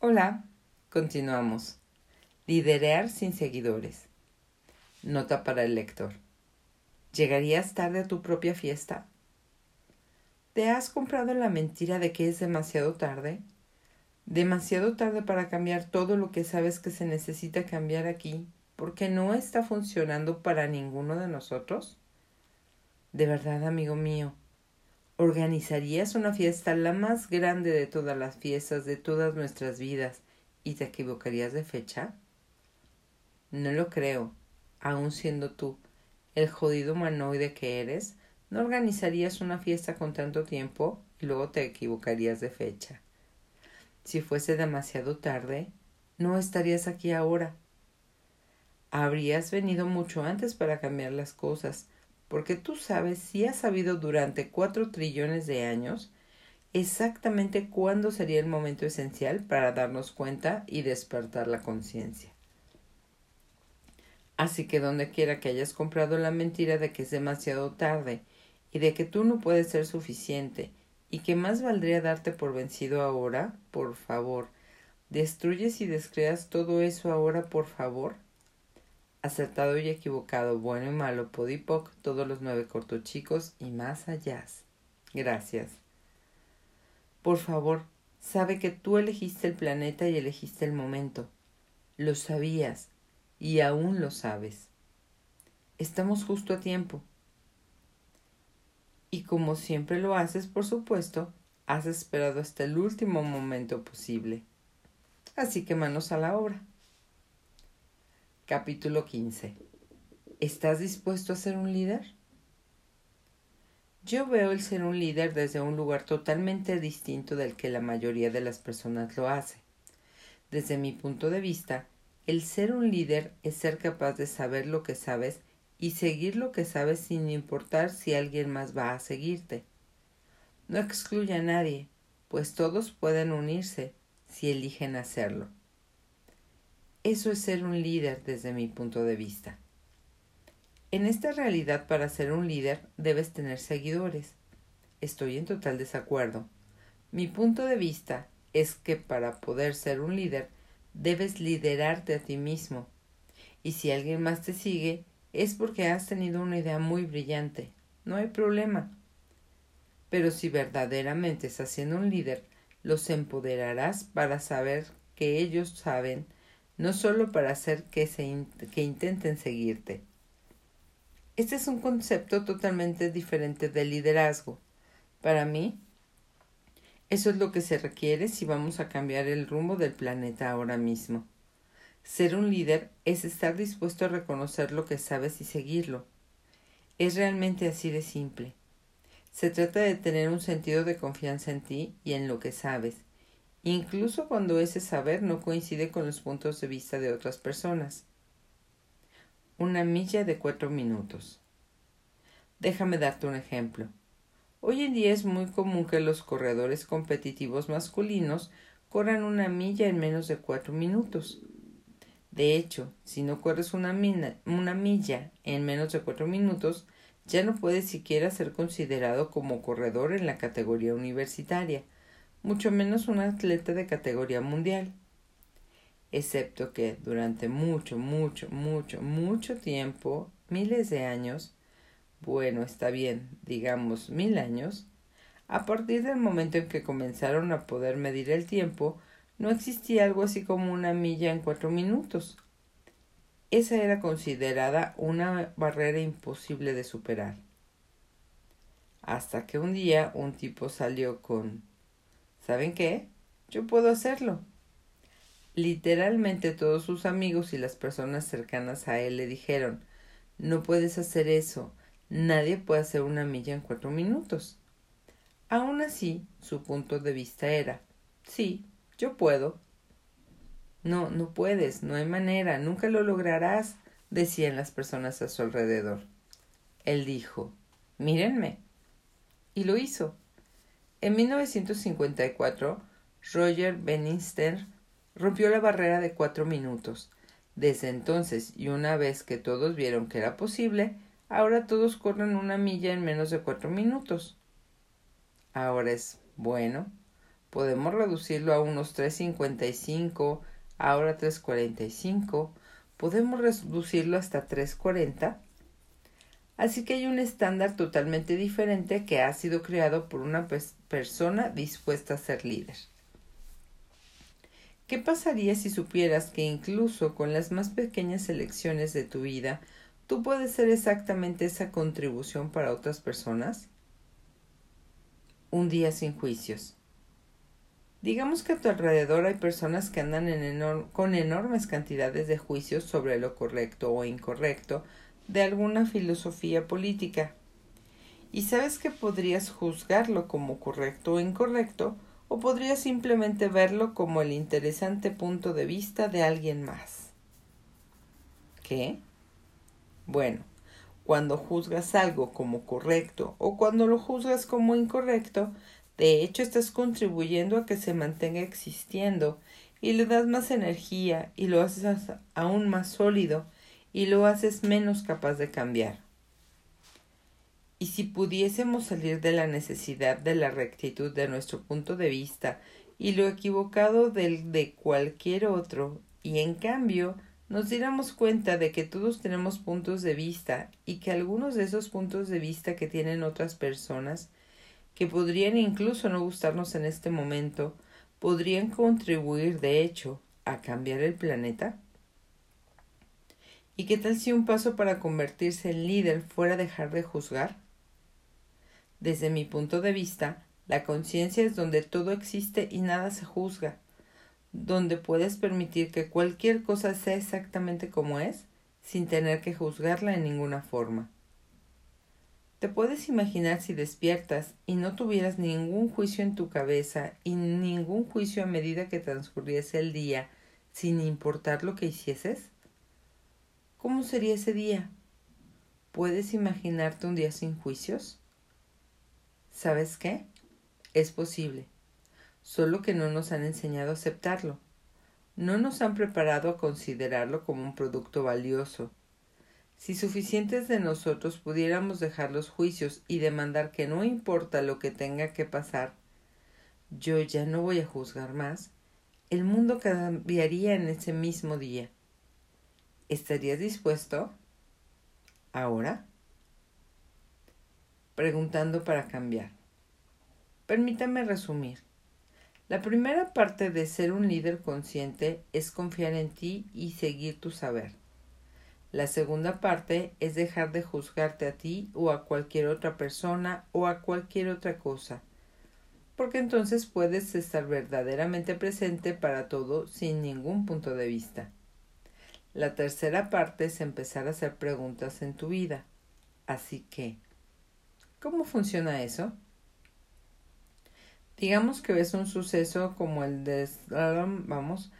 Hola, continuamos. Liderear sin seguidores. Nota para el lector. ¿Llegarías tarde a tu propia fiesta? ¿Te has comprado la mentira de que es demasiado tarde? ¿Demasiado tarde para cambiar todo lo que sabes que se necesita cambiar aquí porque no está funcionando para ninguno de nosotros? De verdad, amigo mío, ¿Organizarías una fiesta la más grande de todas las fiestas de todas nuestras vidas y te equivocarías de fecha? No lo creo. Aun siendo tú el jodido humanoide que eres, no organizarías una fiesta con tanto tiempo y luego te equivocarías de fecha. Si fuese demasiado tarde, no estarías aquí ahora. Habrías venido mucho antes para cambiar las cosas, porque tú sabes y has sabido durante cuatro trillones de años exactamente cuándo sería el momento esencial para darnos cuenta y despertar la conciencia. Así que donde quiera que hayas comprado la mentira de que es demasiado tarde y de que tú no puedes ser suficiente y que más valdría darte por vencido ahora, por favor, destruyes y descreas todo eso ahora, por favor, acertado y equivocado, bueno y malo, podipoc, todos los nueve cortochicos y más allá. Gracias. Por favor, sabe que tú elegiste el planeta y elegiste el momento. Lo sabías y aún lo sabes. Estamos justo a tiempo. Y como siempre lo haces, por supuesto, has esperado hasta el último momento posible. Así que manos a la obra. Capítulo 15. ¿Estás dispuesto a ser un líder? Yo veo el ser un líder desde un lugar totalmente distinto del que la mayoría de las personas lo hace. Desde mi punto de vista, el ser un líder es ser capaz de saber lo que sabes y seguir lo que sabes sin importar si alguien más va a seguirte. No excluye a nadie, pues todos pueden unirse si eligen hacerlo. Eso es ser un líder desde mi punto de vista. En esta realidad para ser un líder debes tener seguidores. Estoy en total desacuerdo. Mi punto de vista es que para poder ser un líder debes liderarte a ti mismo. Y si alguien más te sigue es porque has tenido una idea muy brillante. No hay problema. Pero si verdaderamente estás siendo un líder, los empoderarás para saber que ellos saben no solo para hacer que, se que intenten seguirte. Este es un concepto totalmente diferente del liderazgo. Para mí, eso es lo que se requiere si vamos a cambiar el rumbo del planeta ahora mismo. Ser un líder es estar dispuesto a reconocer lo que sabes y seguirlo. Es realmente así de simple. Se trata de tener un sentido de confianza en ti y en lo que sabes, incluso cuando ese saber no coincide con los puntos de vista de otras personas. Una milla de cuatro minutos. Déjame darte un ejemplo. Hoy en día es muy común que los corredores competitivos masculinos corran una milla en menos de cuatro minutos. De hecho, si no corres una, milla en menos de cuatro minutos, ya no puedes siquiera ser considerado como corredor en la categoría universitaria, mucho menos un atleta de categoría mundial. Excepto que durante mucho, mucho, mucho, mucho tiempo, miles de años, bueno, está bien, digamos mil años, a partir del momento en que comenzaron a poder medir el tiempo, no existía algo así como una milla en cuatro minutos. Esa era considerada una barrera imposible de superar. Hasta que un día un tipo salió con ¿Saben qué? Yo puedo hacerlo. Literalmente todos sus amigos y las personas cercanas a él le dijeron No puedes hacer eso. Nadie puede hacer una milla en cuatro minutos. Aun así, su punto de vista era Sí, yo puedo. No, no puedes, no hay manera, nunca lo lograrás, decían las personas a su alrededor. Él dijo Mírenme. Y lo hizo. En 1954, Roger Bannister rompió la barrera de cuatro minutos. Desde entonces, y una vez que todos vieron que era posible, ahora todos corren una milla en menos de cuatro minutos. Ahora es bueno. Podemos reducirlo a unos 3.55, ahora 3.45. Podemos reducirlo hasta 3.40. Así que hay un estándar totalmente diferente que ha sido creado por una persona dispuesta a ser líder. ¿Qué pasaría si supieras que incluso con las más pequeñas elecciones de tu vida, tú puedes ser exactamente esa contribución para otras personas? Un día sin juicios. Digamos que a tu alrededor hay personas que andan con enormes cantidades de juicios sobre lo correcto o incorrecto de alguna filosofía política. Y sabes que podrías juzgarlo como correcto o incorrecto, o podrías simplemente verlo como el interesante punto de vista de alguien más. ¿Qué? Bueno, cuando juzgas algo como correcto o cuando lo juzgas como incorrecto, de hecho estás contribuyendo a que se mantenga existiendo y le das más energía y lo haces aún más sólido y lo haces menos capaz de cambiar. Y si pudiésemos salir de la necesidad de la rectitud de nuestro punto de vista y lo equivocado del de cualquier otro, y en cambio nos diéramos cuenta de que todos tenemos puntos de vista y que algunos de esos puntos de vista que tienen otras personas, que podrían incluso no gustarnos en este momento, podrían contribuir, de hecho, a cambiar el planeta? ¿Y qué tal si un paso para convertirse en líder fuera dejar de juzgar? Desde mi punto de vista, la conciencia es donde todo existe y nada se juzga, donde puedes permitir que cualquier cosa sea exactamente como es, sin tener que juzgarla en ninguna forma. ¿Te puedes imaginar si despiertas y no tuvieras ningún juicio en tu cabeza y ningún juicio a medida que transcurriese el día, sin importar lo que hicieses? ¿Cómo sería ese día? ¿Puedes imaginarte un día sin juicios? ¿Sabes qué? Es posible, solo que no nos han enseñado a aceptarlo. No nos han preparado a considerarlo como un producto valioso. Si suficientes de nosotros pudiéramos dejar los juicios y demandar que no importa lo que tenga que pasar, yo ya no voy a juzgar más, el mundo cambiaría en ese mismo día. ¿Estarías dispuesto? ¿Ahora? preguntando para cambiar. Permítame resumir. La primera parte de ser un líder consciente es confiar en ti y seguir tu saber. La segunda parte es dejar de juzgarte a ti o a cualquier otra persona o a cualquier otra cosa, porque entonces puedes estar verdaderamente presente para todo sin ningún punto de vista. La tercera parte es empezar a hacer preguntas en tu vida. Así que, ¿Cómo funciona eso? Digamos que ves un suceso como el de vamos,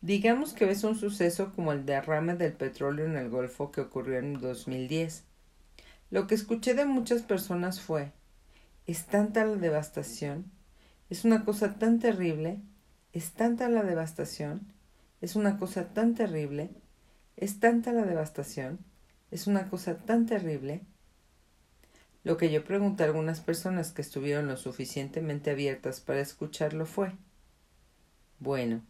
digamos que ves un suceso como el derrame del petróleo en el Golfo que ocurrió en 2010. Lo que escuché de muchas personas fue es tanta la devastación, es una cosa tan terrible, es tanta la devastación, es una cosa tan terrible, es tanta la devastación, es una cosa tan terrible, lo que yo pregunté a algunas personas que estuvieron lo suficientemente abiertas para escucharlo fue Bueno,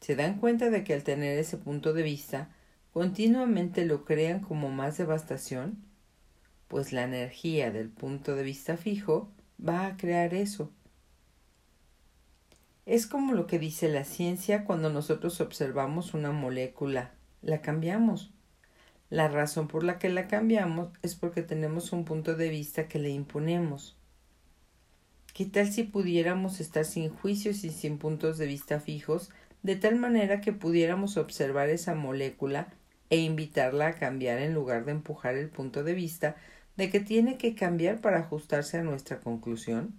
¿se dan cuenta de que al tener ese punto de vista, continuamente lo crean como más devastación? Pues la energía del punto de vista fijo va a crear eso. Es como lo que dice la ciencia cuando nosotros observamos una molécula, la cambiamos. La razón por la que la cambiamos es porque tenemos un punto de vista que le imponemos. ¿Qué tal si pudiéramos estar sin juicios y sin puntos de vista fijos, de tal manera que pudiéramos observar esa molécula e invitarla a cambiar en lugar de empujar el punto de vista de que tiene que cambiar para ajustarse a nuestra conclusión?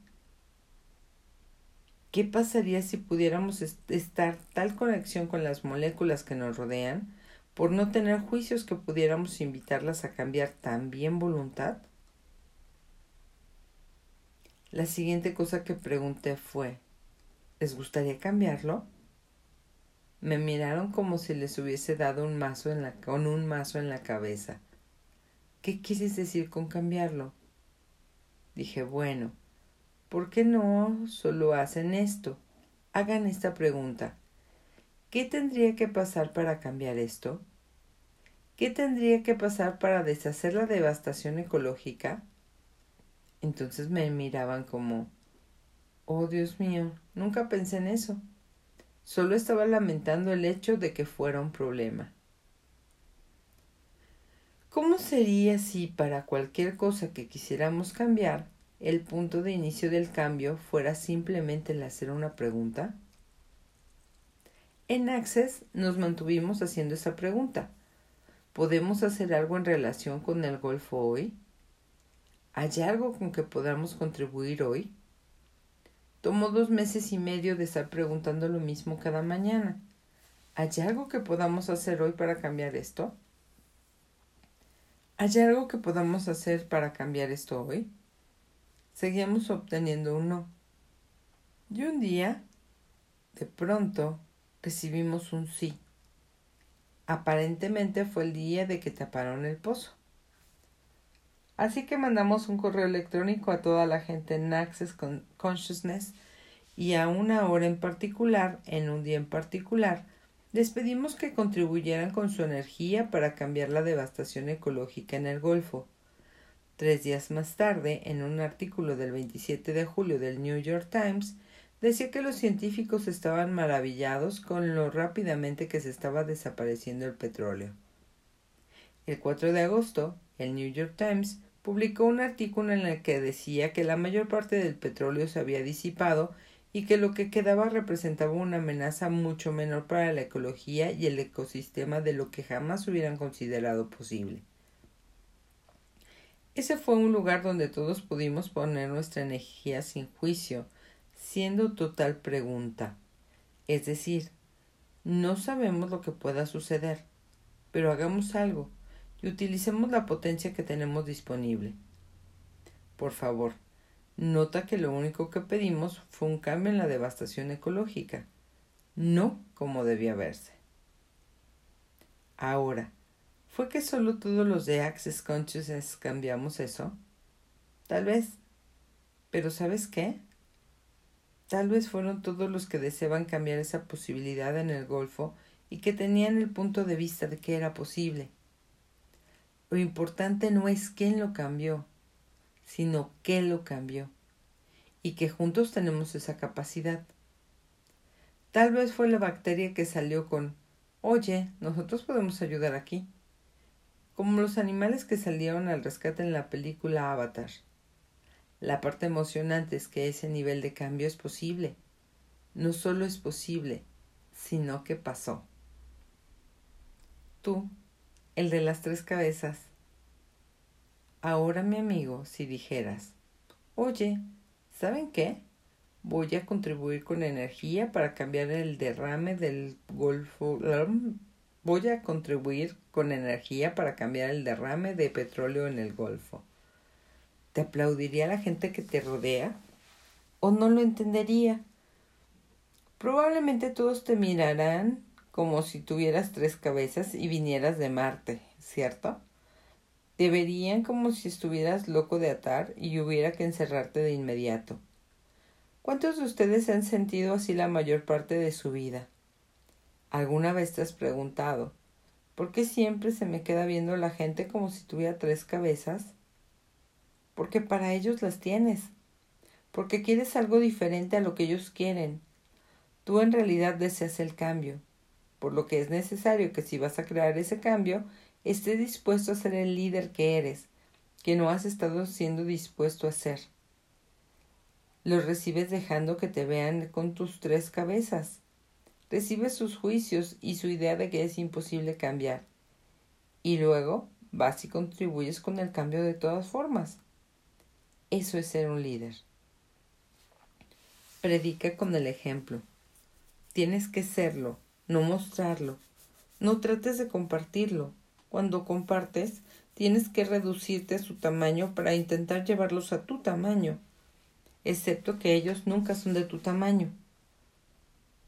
¿Qué pasaría si pudiéramos estar tal conexión con las moléculas que nos rodean por no tener juicios que pudiéramos invitarlas a cambiar también voluntad? La siguiente cosa que pregunté fue ¿Les gustaría cambiarlo? Me miraron como si les hubiese dado un mazo en la, con un mazo en la cabeza. ¿Qué quieres decir con cambiarlo? Dije, bueno, ¿por qué no solo hacen esto? hagan esta pregunta. ¿Qué tendría que pasar para cambiar esto? ¿Qué tendría que pasar para deshacer la devastación ecológica? Entonces me miraban como, oh Dios mío, nunca pensé en eso. Solo estaba lamentando el hecho de que fuera un problema. ¿Cómo sería si para cualquier cosa que quisiéramos cambiar, el punto de inicio del cambio fuera simplemente el hacer una pregunta? En Access nos mantuvimos haciendo esa pregunta. ¿Podemos hacer algo en relación con el Golfo hoy? ¿Hay algo con que podamos contribuir hoy? Tomó dos meses y medio de estar preguntando lo mismo cada mañana. ¿Hay algo que podamos hacer hoy para cambiar esto? ¿Hay algo que podamos hacer para cambiar esto hoy? Seguíamos obteniendo un no. Y un día, de pronto, recibimos un sí. Aparentemente fue el día de que taparon el pozo. Así que mandamos un correo electrónico a toda la gente en Access Consciousness y a una hora en particular, en un día en particular, les pedimos que contribuyeran con su energía para cambiar la devastación ecológica en el Golfo. Tres días más tarde, en un artículo del 27 de julio del New York Times, decía que los científicos estaban maravillados con lo rápidamente que se estaba desapareciendo el petróleo. El 4 de agosto, el New York Times publicó un artículo en el que decía que la mayor parte del petróleo se había disipado y que lo que quedaba representaba una amenaza mucho menor para la ecología y el ecosistema de lo que jamás hubieran considerado posible. Ese fue un lugar donde todos pudimos poner nuestra energía sin juicio, siendo total pregunta. Es decir, no sabemos lo que pueda suceder, pero hagamos algo y utilicemos la potencia que tenemos disponible. Por favor, Nota que lo único que pedimos fue un cambio en la devastación ecológica, no como debía verse. Ahora, ¿fue que solo todos los de Access Consciousness cambiamos eso? Tal vez. Pero ¿sabes qué? Tal vez fueron todos los que deseaban cambiar esa posibilidad en el Golfo y que tenían el punto de vista de que era posible. Lo importante no es quién lo cambió, sino qué lo cambió, y que juntos tenemos esa capacidad. Tal vez fue la bacteria que salió con Oye, nosotros podemos ayudar aquí. Como los animales que salieron al rescate en la película Avatar. La parte emocionante es que ese nivel de cambio es posible. No solo es posible, sino que pasó. Tú, el de las tres cabezas, Ahora, mi amigo, si dijeras, oye, ¿saben qué? Voy a contribuir con energía para cambiar el derrame del Golfo. Voy a contribuir con energía para cambiar el derrame de petróleo en el Golfo. ¿Te aplaudiría la gente que te rodea? ¿O no lo entendería? Probablemente todos te mirarán como si tuvieras tres cabezas y vinieras de Marte, ¿cierto? Te verían como si estuvieras loco de atar y hubiera que encerrarte de inmediato. ¿Cuántos de ustedes han sentido así la mayor parte de su vida? ¿Alguna vez te has preguntado ¿por qué siempre se me queda viendo la gente como si tuviera tres cabezas? Porque para ellos las tienes, porque quieres algo diferente a lo que ellos quieren. Tú en realidad deseas el cambio, por lo que es necesario que si vas a crear ese cambio, esté dispuesto a ser el líder que eres, que no has estado siendo dispuesto a ser. Los recibes dejando que te vean con tus tres cabezas. Recibes sus juicios y su idea de que es imposible cambiar. Y luego vas y contribuyes con el cambio de todas formas. Eso es ser un líder. Predica con el ejemplo. Tienes que serlo, no mostrarlo. No trates de compartirlo. Cuando compartes, tienes que reducirte a su tamaño para intentar llevarlos a tu tamaño, excepto que ellos nunca son de tu tamaño,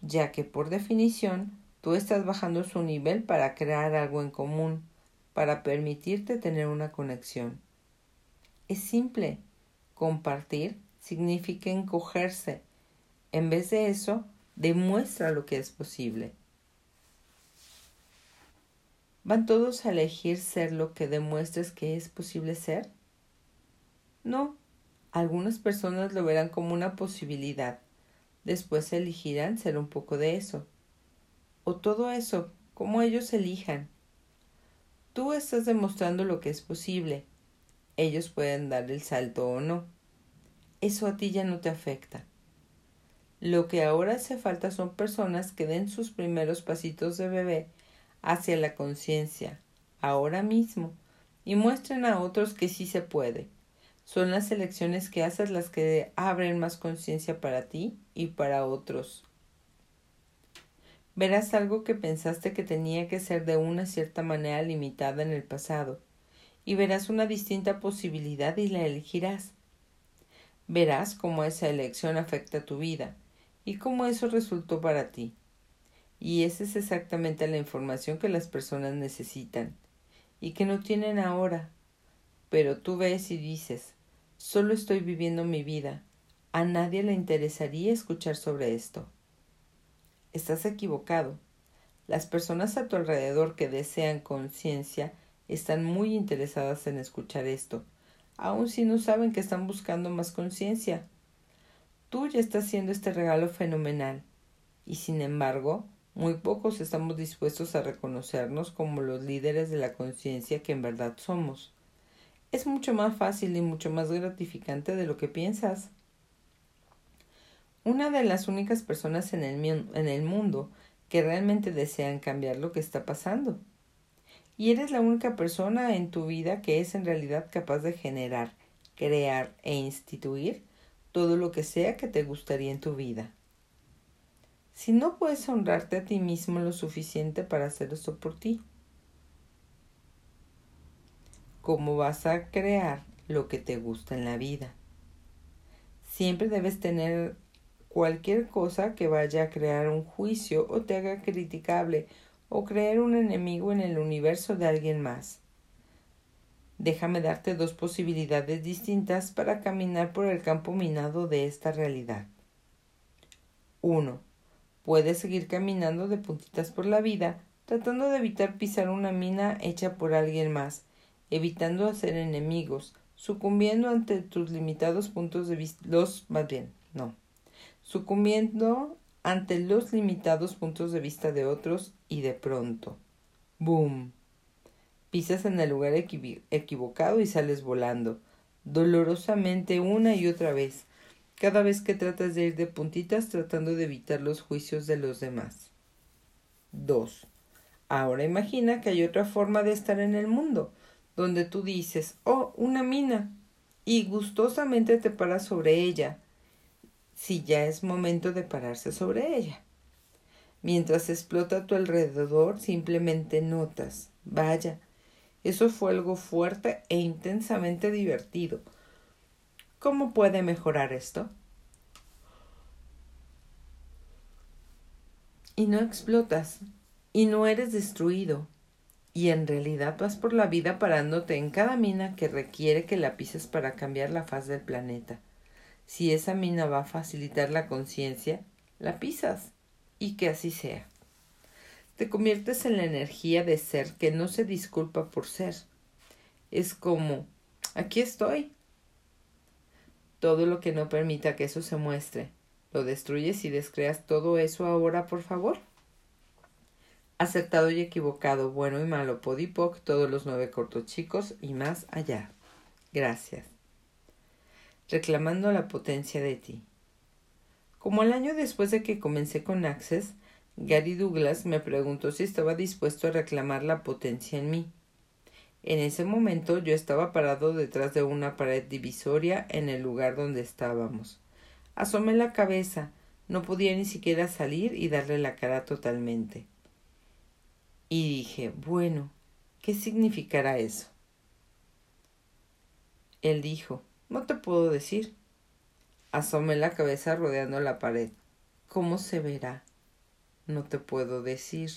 ya que por definición tú estás bajando su nivel para crear algo en común, para permitirte tener una conexión. Es simple. Compartir significa encogerse. En vez de eso, Demuestra lo que es posible. ¿Van todos a elegir ser lo que demuestres que es posible ser? No, algunas personas lo verán como una posibilidad. Después elegirán ser un poco de eso. O todo eso, como ellos elijan. Tú estás demostrando lo que es posible. Ellos pueden dar el salto o no. Eso a ti ya no te afecta. Lo que ahora hace falta son personas que den sus primeros pasitos de bebé hacia la conciencia, ahora mismo, y muestren a otros que sí se puede. Son las elecciones que haces las que abren más conciencia para ti y para otros. Verás algo que pensaste que tenía que ser de una cierta manera limitada en el pasado, y verás una distinta posibilidad y la elegirás. Verás cómo esa elección afecta tu vida y cómo eso resultó para ti. Y esa es exactamente la información que las personas necesitan y que no tienen ahora. Pero tú ves y dices, solo estoy viviendo mi vida. A nadie le interesaría escuchar sobre esto. Estás equivocado. Las personas a tu alrededor que desean conciencia están muy interesadas en escuchar esto, aun si no saben que están buscando más conciencia. Tú ya estás haciendo este regalo fenomenal, y sin embargo, muy pocos estamos dispuestos a reconocernos como los líderes de la conciencia que en verdad somos. Es mucho más fácil y mucho más gratificante de lo que piensas. Una de las únicas personas en el, en el mundo que realmente desean cambiar lo que está pasando. Y eres la única persona en tu vida que es en realidad capaz de generar, crear e instituir todo lo que sea que te gustaría en tu vida. Si no puedes honrarte a ti mismo lo suficiente para hacer esto por ti, ¿cómo vas a crear lo que te gusta en la vida? Siempre debes tener cualquier cosa que vaya a crear un juicio o te haga criticable o crear un enemigo en el universo de alguien más. Déjame darte dos posibilidades distintas para caminar por el campo minado de esta realidad. 1 Puedes seguir caminando de puntitas por la vida, tratando de evitar pisar una mina hecha por alguien más, evitando hacer enemigos, sucumbiendo ante tus limitados puntos de vista, los, más bien, no, sucumbiendo ante los limitados puntos de vista de otros y de pronto, ¡boom! Pisas en el lugar equivocado y sales volando, dolorosamente una y otra vez, cada vez que tratas de ir de puntitas tratando de evitar los juicios de los demás. 2. Ahora imagina que hay otra forma de estar en el mundo, donde tú dices, oh, una mina, y gustosamente te paras sobre ella, si ya es momento de pararse sobre ella. Mientras explota a tu alrededor, simplemente notas, vaya, eso fue algo fuerte e intensamente divertido ¿Cómo puede mejorar esto? Y no explotas, y no eres destruido, y en realidad vas por la vida parándote en cada mina que requiere que la pises para cambiar la faz del planeta. Si esa mina va a facilitar la conciencia, la pisas, y que así sea. Te conviertes en la energía de ser que no se disculpa por ser. Es como, aquí estoy, todo lo que no permita que eso se muestre. ¿Lo destruyes y descreas todo eso ahora, por favor? Acertado y equivocado, bueno y malo, podipoc, todos los nueve cortos chicos y más allá. Gracias. Reclamando la potencia de ti. Como el año después de que comencé con Access, Gary Douglas me preguntó si estaba dispuesto a reclamar la potencia en mí. En ese momento yo estaba parado detrás de una pared divisoria en el lugar donde estábamos. Asomé la cabeza, no podía ni siquiera salir y darle la cara totalmente. Y dije, bueno, ¿qué significará eso? Él dijo, no te puedo decir. Asomé la cabeza rodeando la pared. ¿Cómo se verá? No te puedo decir.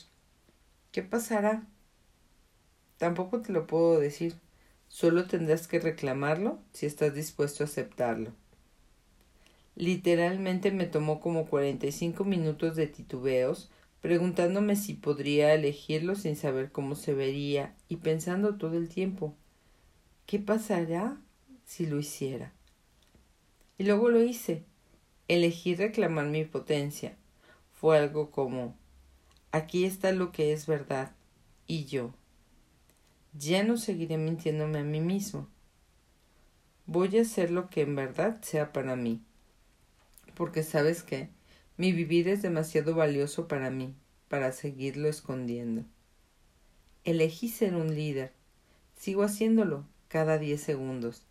¿Qué pasará? Tampoco te lo puedo decir. Solo tendrás que reclamarlo si estás dispuesto a aceptarlo. Literalmente me tomó como cuarenta y cinco minutos de titubeos, preguntándome si podría elegirlo sin saber cómo se vería y pensando todo el tiempo ¿qué pasará si lo hiciera? Y luego lo hice. Elegí reclamar mi potencia. Fue algo como aquí está lo que es verdad y yo. Ya no seguiré mintiéndome a mí mismo. Voy a hacer lo que en verdad sea para mí. Porque sabes qué, mi vivir es demasiado valioso para mí, para seguirlo escondiendo. Elegí ser un líder. Sigo haciéndolo cada diez segundos.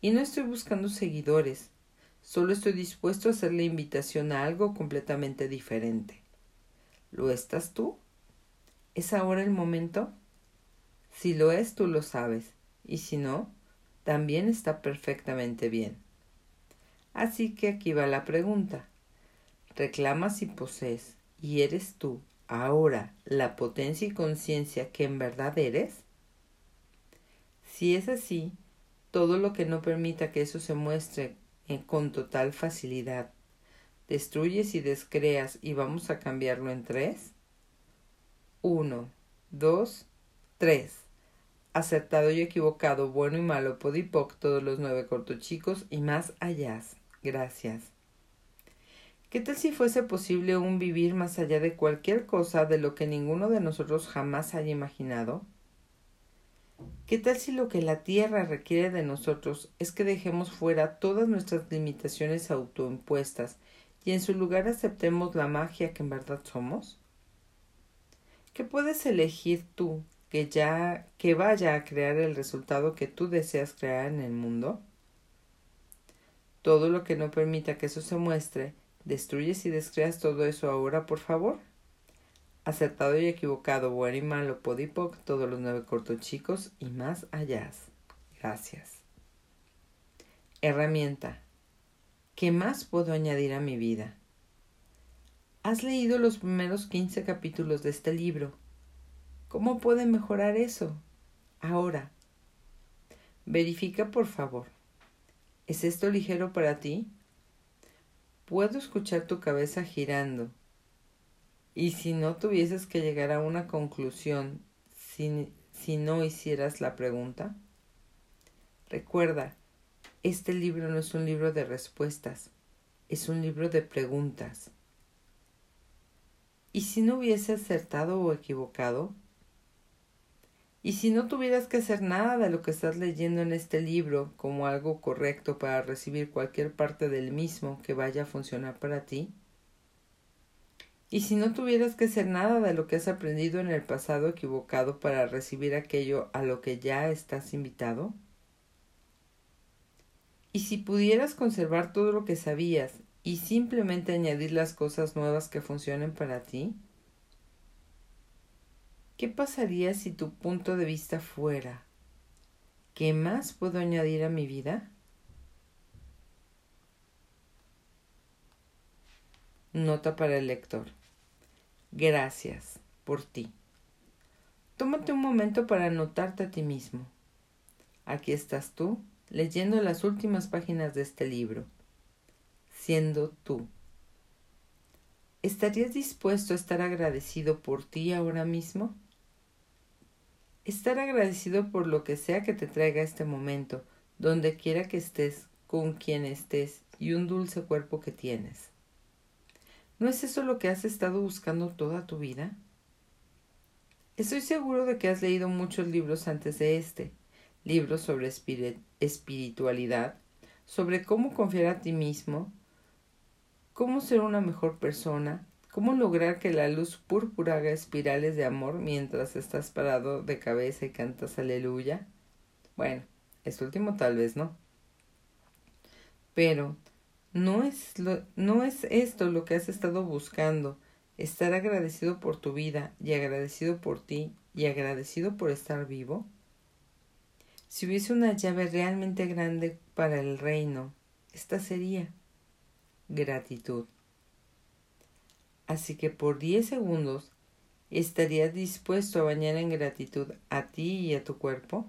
Y no estoy buscando seguidores. Solo estoy dispuesto a hacer la invitación a algo completamente diferente. ¿Lo estás tú? ¿Es ahora el momento? Si lo es, tú lo sabes. Y si no, también está perfectamente bien. Así que aquí va la pregunta. ¿Reclamas y posees y eres tú ahora la potencia y conciencia que en verdad eres? Si es así, todo lo que no permita que eso se muestre con total facilidad, destruyes y descreas y vamos a cambiarlo en tres. Uno, dos, tres acertado y equivocado, bueno y malo, podipoc, todos los nueve cortochicos y más allá. Gracias. ¿Qué tal si fuese posible un vivir más allá de cualquier cosa de lo que ninguno de nosotros jamás haya imaginado? ¿Qué tal si lo que la Tierra requiere de nosotros es que dejemos fuera todas nuestras limitaciones autoimpuestas y en su lugar aceptemos la magia que en verdad somos? ¿Qué puedes elegir tú que ya que vaya a crear el resultado que tú deseas crear en el mundo? Todo lo que no permita que eso se muestre, destruyes y descreas todo eso ahora, por favor. Acertado y equivocado, bueno y malo, podipoc, todos los nueve cortos chicos y más allá. Gracias. Herramienta. ¿Qué más puedo añadir a mi vida? Has leído los primeros quince capítulos de este libro ¿Cómo puede mejorar eso? Ahora. Verifica, por favor. ¿Es esto ligero para ti? Puedo escuchar tu cabeza girando. Y si no tuvieses que llegar a una conclusión si, si no hicieras la pregunta, recuerda, este libro no es un libro de respuestas, es un libro de preguntas. ¿Y si no hubiese acertado o equivocado? Y si no tuvieras que hacer nada de lo que estás leyendo en este libro como algo correcto para recibir cualquier parte del mismo que vaya a funcionar para ti, y si no tuvieras que hacer nada de lo que has aprendido en el pasado equivocado para recibir aquello a lo que ya estás invitado, y si pudieras conservar todo lo que sabías y simplemente añadir las cosas nuevas que funcionen para ti, ¿Qué pasaría si tu punto de vista fuera? ¿Qué más puedo añadir a mi vida? Nota para el lector. Gracias por ti. Tómate un momento para anotarte a ti mismo. Aquí estás tú, leyendo las últimas páginas de este libro, siendo tú. ¿Estarías dispuesto a estar agradecido por ti ahora mismo? Estar agradecido por lo que sea que te traiga este momento, donde quiera que estés, con quien estés y un dulce cuerpo que tienes. ¿No es eso lo que has estado buscando toda tu vida? Estoy seguro de que has leído muchos libros antes de este, libros sobre espiritualidad, sobre cómo confiar a ti mismo, cómo ser una mejor persona, ¿Cómo lograr que la luz púrpura haga espirales de amor mientras estás parado de cabeza y cantas aleluya? Bueno, esto último tal vez no. Pero, ¿no es, ¿no es esto lo que has estado buscando? Estar agradecido por tu vida y agradecido por ti y agradecido por estar vivo? Si hubiese una llave realmente grande para el reino, esta sería gratitud. Así que por diez segundos estarías dispuesto a bañar en gratitud a ti y a tu cuerpo.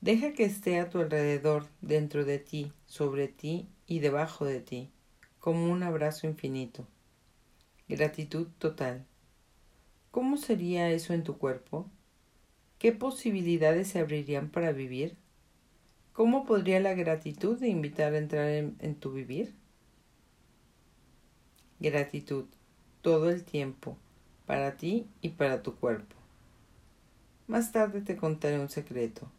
Deja que esté a tu alrededor, dentro de ti, sobre ti y debajo de ti, como un abrazo infinito. Gratitud total. ¿Cómo sería eso en tu cuerpo? ¿Qué posibilidades se abrirían para vivir? ¿Cómo podría la gratitud invitar a entrar en, en tu vivir? Gratitud todo el tiempo, para ti y para tu cuerpo. Más tarde te contaré un secreto.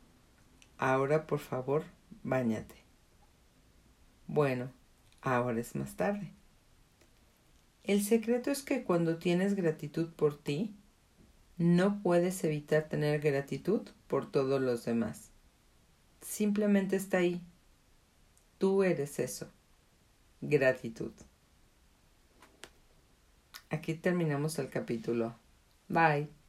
Ahora, por favor, báñate. Bueno, ahora es más tarde. El secreto es que cuando tienes gratitud por ti, no puedes evitar tener gratitud por todos los demás. Simplemente está ahí. Tú eres eso. Gratitud. Aquí terminamos el capítulo. Bye.